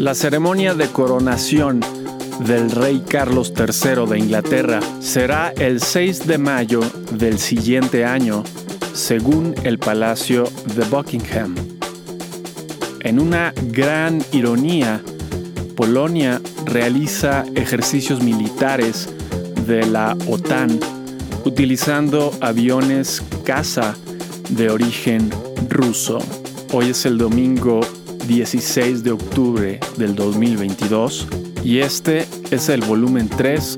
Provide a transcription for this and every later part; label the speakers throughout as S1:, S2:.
S1: La ceremonia de coronación del rey Carlos III de Inglaterra será el 6 de mayo del siguiente año, según el Palacio de Buckingham. En una gran ironía, Polonia realiza ejercicios militares de la OTAN utilizando aviones caza de origen ruso. Hoy es el domingo 16 de octubre del 2022 y este es el volumen 3,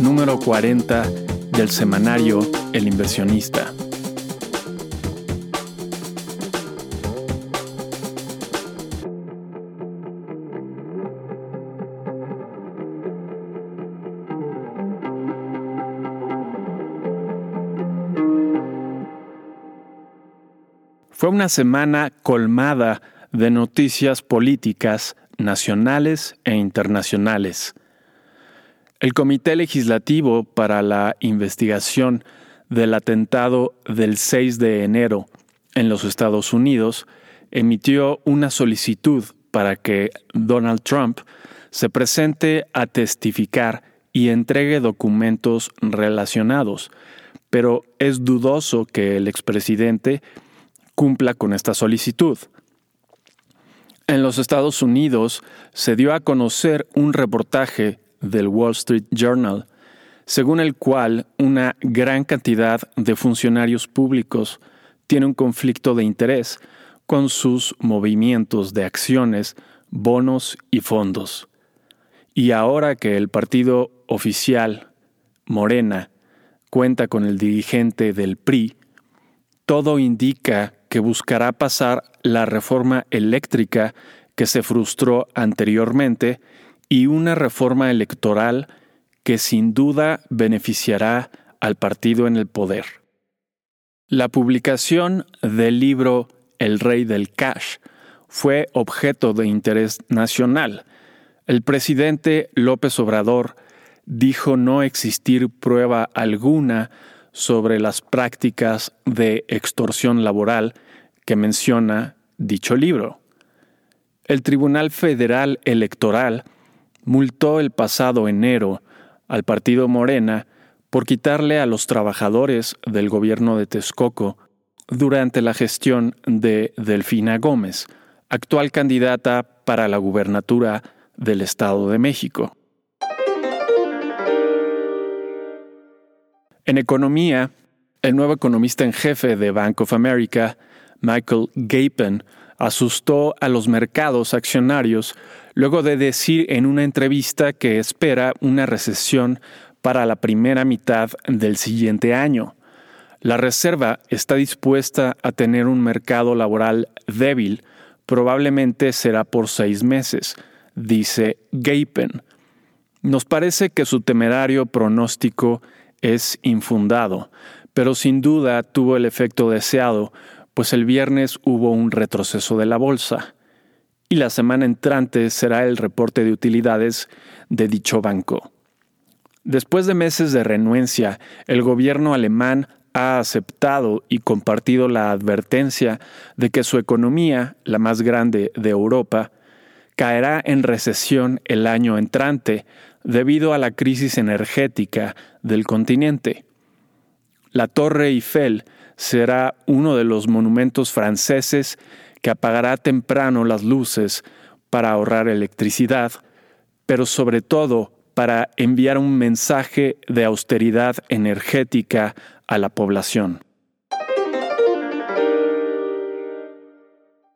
S1: número 40 del semanario El inversionista. Fue una semana colmada de noticias políticas nacionales e internacionales. El Comité Legislativo para la Investigación del Atentado del 6 de enero en los Estados Unidos emitió una solicitud para que Donald Trump se presente a testificar y entregue documentos relacionados, pero es dudoso que el expresidente cumpla con esta solicitud. En los Estados Unidos se dio a conocer un reportaje del Wall Street Journal, según el cual una gran cantidad de funcionarios públicos tiene un conflicto de interés con sus movimientos de acciones, bonos y fondos. Y ahora que el partido oficial, Morena, cuenta con el dirigente del PRI, todo indica que buscará pasar la reforma eléctrica que se frustró anteriormente y una reforma electoral que sin duda beneficiará al partido en el poder. La publicación del libro El Rey del Cash fue objeto de interés nacional. El presidente López Obrador dijo no existir prueba alguna sobre las prácticas de extorsión laboral que menciona dicho libro. El Tribunal Federal Electoral multó el pasado enero al partido Morena por quitarle a los trabajadores del gobierno de Texcoco durante la gestión de Delfina Gómez, actual candidata para la gubernatura del Estado de México. En economía, el nuevo economista en jefe de Bank of America, Michael Gapen, asustó a los mercados accionarios luego de decir en una entrevista que espera una recesión para la primera mitad del siguiente año. La Reserva está dispuesta a tener un mercado laboral débil, probablemente será por seis meses, dice Gapen. Nos parece que su temerario pronóstico es infundado, pero sin duda tuvo el efecto deseado, pues el viernes hubo un retroceso de la bolsa, y la semana entrante será el reporte de utilidades de dicho banco. Después de meses de renuencia, el gobierno alemán ha aceptado y compartido la advertencia de que su economía, la más grande de Europa, caerá en recesión el año entrante debido a la crisis energética del continente. La Torre Eiffel será uno de los monumentos franceses que apagará temprano las luces para ahorrar electricidad, pero sobre todo para enviar un mensaje de austeridad energética a la población.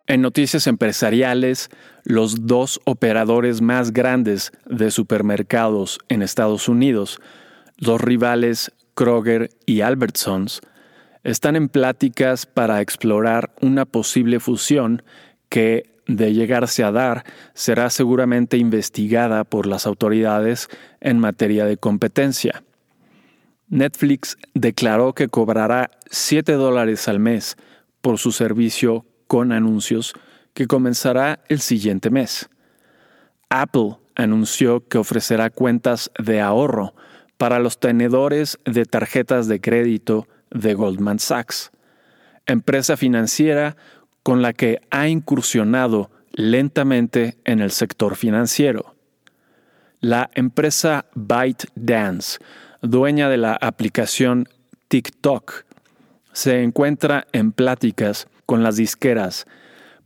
S1: En noticias empresariales, los dos operadores más grandes de supermercados en Estados Unidos, los rivales Kroger y Albertsons, están en pláticas para explorar una posible fusión que, de llegarse a dar, será seguramente investigada por las autoridades en materia de competencia. Netflix declaró que cobrará 7 dólares al mes por su servicio con anuncios que comenzará el siguiente mes. Apple anunció que ofrecerá cuentas de ahorro para los tenedores de tarjetas de crédito de Goldman Sachs, empresa financiera con la que ha incursionado lentamente en el sector financiero. La empresa ByteDance, dueña de la aplicación TikTok, se encuentra en pláticas con las disqueras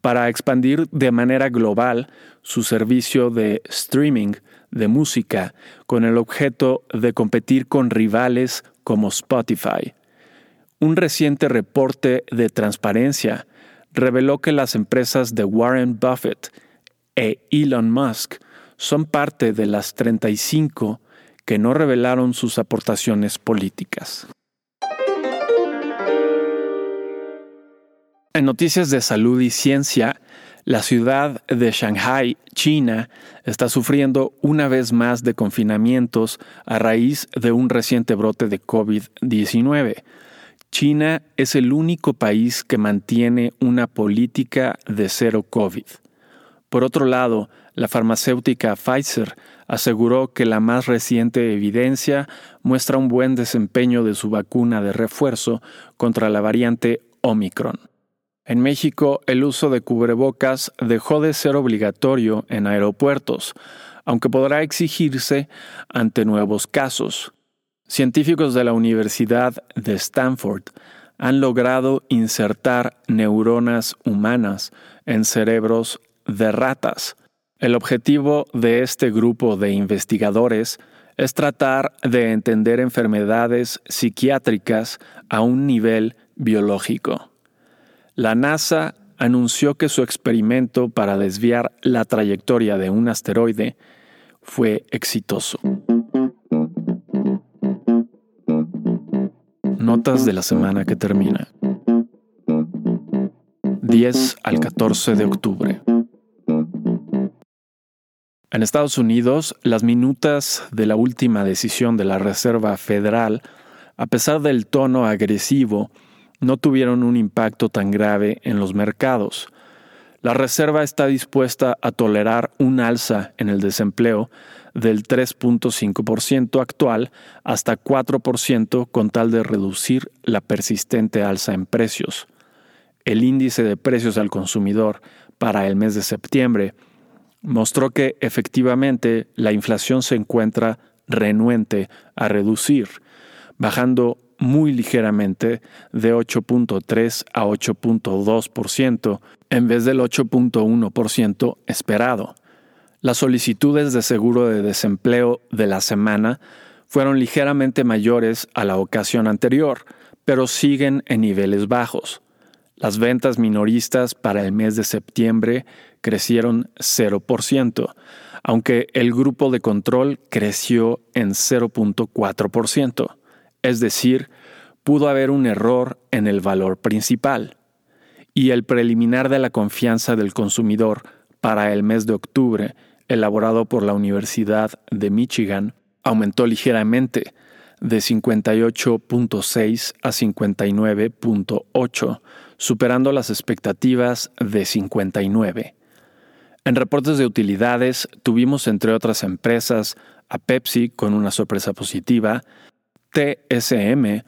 S1: para expandir de manera global su servicio de streaming de música con el objeto de competir con rivales como Spotify. Un reciente reporte de transparencia reveló que las empresas de Warren Buffett e Elon Musk son parte de las 35 que no revelaron sus aportaciones políticas. En noticias de salud y ciencia, la ciudad de Shanghai, China, está sufriendo una vez más de confinamientos a raíz de un reciente brote de COVID-19. China es el único país que mantiene una política de cero COVID. Por otro lado, la farmacéutica Pfizer aseguró que la más reciente evidencia muestra un buen desempeño de su vacuna de refuerzo contra la variante Omicron. En México, el uso de cubrebocas dejó de ser obligatorio en aeropuertos, aunque podrá exigirse ante nuevos casos. Científicos de la Universidad de Stanford han logrado insertar neuronas humanas en cerebros de ratas. El objetivo de este grupo de investigadores es tratar de entender enfermedades psiquiátricas a un nivel biológico. La NASA anunció que su experimento para desviar la trayectoria de un asteroide fue exitoso. Notas de la semana que termina. 10 al 14 de octubre. En Estados Unidos, las minutas de la última decisión de la Reserva Federal, a pesar del tono agresivo, no tuvieron un impacto tan grave en los mercados. La Reserva está dispuesta a tolerar un alza en el desempleo del 3.5% actual hasta 4% con tal de reducir la persistente alza en precios. El índice de precios al consumidor para el mes de septiembre mostró que efectivamente la inflación se encuentra renuente a reducir, bajando muy ligeramente de 8.3 a 8.2% en vez del 8.1% esperado. Las solicitudes de seguro de desempleo de la semana fueron ligeramente mayores a la ocasión anterior, pero siguen en niveles bajos. Las ventas minoristas para el mes de septiembre crecieron 0%, aunque el grupo de control creció en 0.4%. Es decir, pudo haber un error en el valor principal. Y el preliminar de la confianza del consumidor para el mes de octubre, elaborado por la Universidad de Michigan, aumentó ligeramente de 58.6 a 59.8, superando las expectativas de 59. En reportes de utilidades tuvimos entre otras empresas a Pepsi con una sorpresa positiva, TSM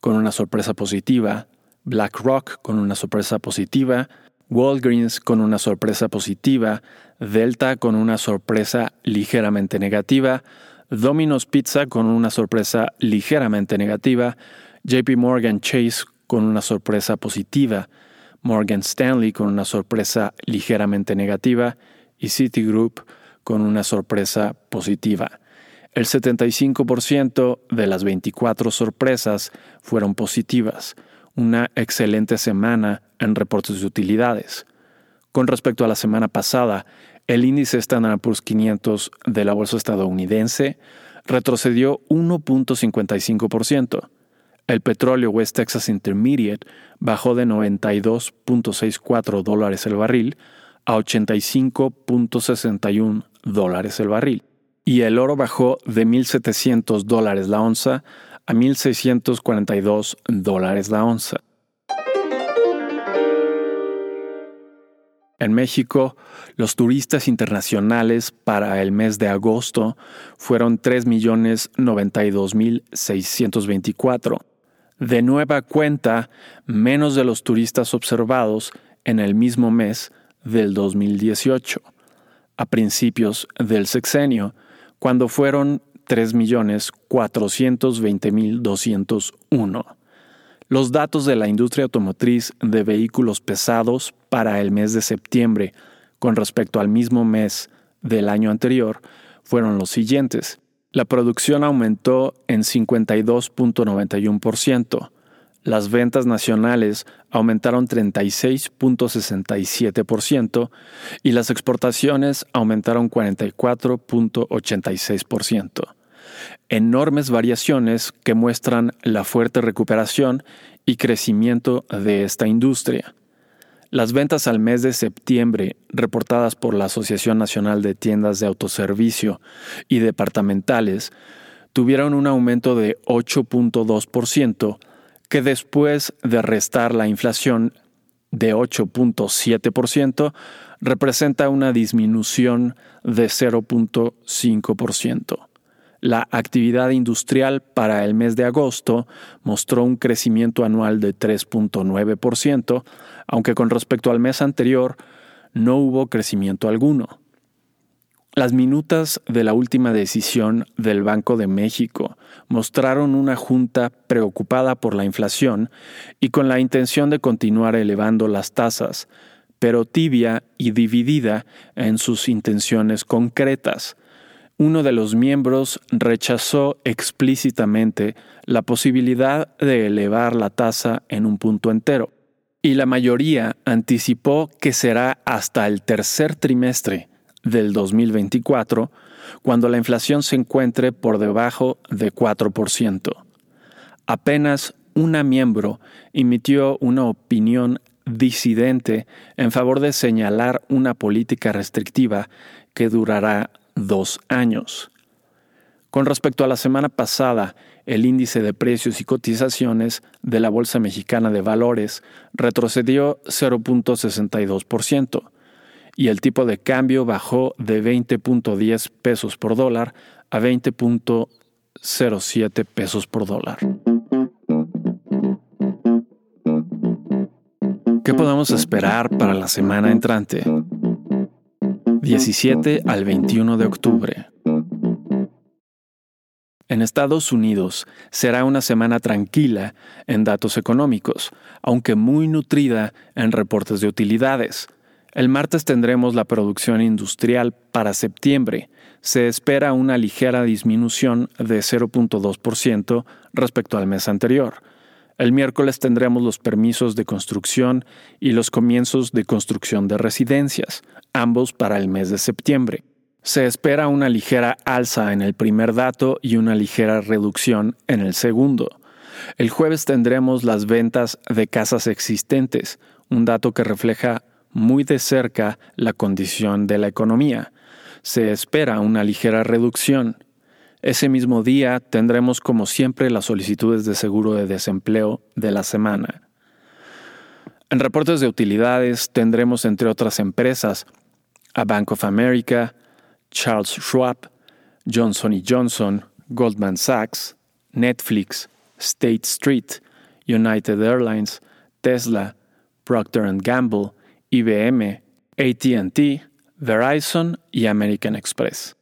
S1: con una sorpresa positiva, BlackRock con una sorpresa positiva, Walgreens con una sorpresa positiva, Delta con una sorpresa ligeramente negativa, Domino's Pizza con una sorpresa ligeramente negativa, JP Morgan Chase con una sorpresa positiva, Morgan Stanley con una sorpresa ligeramente negativa y Citigroup con una sorpresa positiva. El 75% de las 24 sorpresas fueron positivas, una excelente semana en reportes de utilidades. Con respecto a la semana pasada, el índice Standard Poor's 500 de la bolsa estadounidense retrocedió 1.55%. El petróleo West Texas Intermediate bajó de 92.64 dólares el barril a 85.61 dólares el barril y el oro bajó de 1.700 dólares la onza a 1.642 dólares la onza. En México, los turistas internacionales para el mes de agosto fueron 3.092.624. De nueva cuenta, menos de los turistas observados en el mismo mes del 2018, a principios del sexenio, cuando fueron 3.420.201. Los datos de la industria automotriz de vehículos pesados para el mes de septiembre con respecto al mismo mes del año anterior fueron los siguientes. La producción aumentó en 52.91%, las ventas nacionales aumentaron 36.67% y las exportaciones aumentaron 44.86%. Enormes variaciones que muestran la fuerte recuperación y crecimiento de esta industria. Las ventas al mes de septiembre, reportadas por la Asociación Nacional de Tiendas de Autoservicio y Departamentales, tuvieron un aumento de 8.2%, que después de restar la inflación de 8.7%, representa una disminución de 0.5%. La actividad industrial para el mes de agosto mostró un crecimiento anual de 3.9%, aunque con respecto al mes anterior no hubo crecimiento alguno. Las minutas de la última decisión del Banco de México mostraron una junta preocupada por la inflación y con la intención de continuar elevando las tasas, pero tibia y dividida en sus intenciones concretas, uno de los miembros rechazó explícitamente la posibilidad de elevar la tasa en un punto entero, y la mayoría anticipó que será hasta el tercer trimestre del 2024 cuando la inflación se encuentre por debajo de 4%. Apenas una miembro emitió una opinión disidente en favor de señalar una política restrictiva que durará dos años. Con respecto a la semana pasada, el índice de precios y cotizaciones de la Bolsa Mexicana de Valores retrocedió 0.62% y el tipo de cambio bajó de 20.10 pesos por dólar a 20.07 pesos por dólar. ¿Qué podemos esperar para la semana entrante? 17 al 21 de octubre. En Estados Unidos será una semana tranquila en datos económicos, aunque muy nutrida en reportes de utilidades. El martes tendremos la producción industrial para septiembre. Se espera una ligera disminución de 0.2% respecto al mes anterior. El miércoles tendremos los permisos de construcción y los comienzos de construcción de residencias, ambos para el mes de septiembre. Se espera una ligera alza en el primer dato y una ligera reducción en el segundo. El jueves tendremos las ventas de casas existentes, un dato que refleja muy de cerca la condición de la economía. Se espera una ligera reducción. Ese mismo día tendremos como siempre las solicitudes de seguro de desempleo de la semana. En reportes de utilidades tendremos entre otras empresas a Bank of America, Charles Schwab, Johnson Johnson, Goldman Sachs, Netflix, State Street, United Airlines, Tesla, Procter Gamble, IBM, ATT, Verizon y American Express.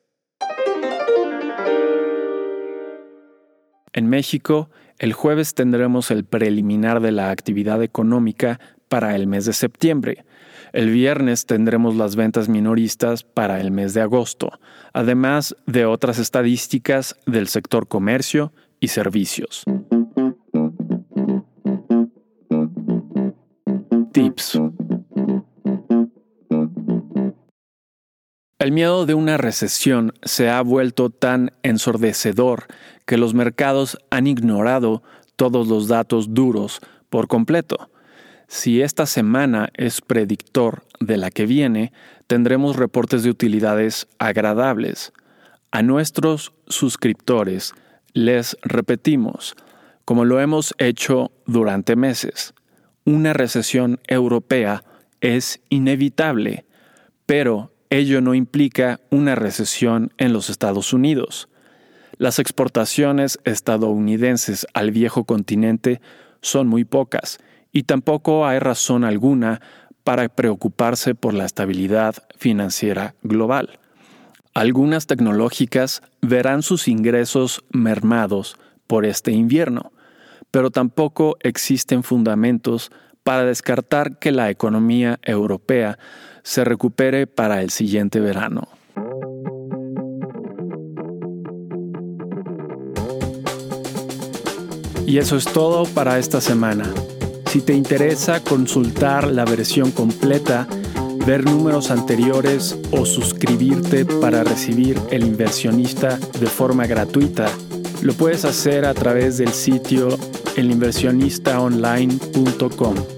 S1: En México, el jueves tendremos el preliminar de la actividad económica para el mes de septiembre. El viernes tendremos las ventas minoristas para el mes de agosto, además de otras estadísticas del sector comercio y servicios. Tips. El miedo de una recesión se ha vuelto tan ensordecedor que los mercados han ignorado todos los datos duros por completo. Si esta semana es predictor de la que viene, tendremos reportes de utilidades agradables. A nuestros suscriptores les repetimos, como lo hemos hecho durante meses, una recesión europea es inevitable, pero ello no implica una recesión en los Estados Unidos. Las exportaciones estadounidenses al viejo continente son muy pocas y tampoco hay razón alguna para preocuparse por la estabilidad financiera global. Algunas tecnológicas verán sus ingresos mermados por este invierno, pero tampoco existen fundamentos para descartar que la economía europea se recupere para el siguiente verano. Y eso es todo para esta semana. Si te interesa consultar la versión completa, ver números anteriores o suscribirte para recibir El inversionista de forma gratuita, lo puedes hacer a través del sitio elinversionistaonline.com.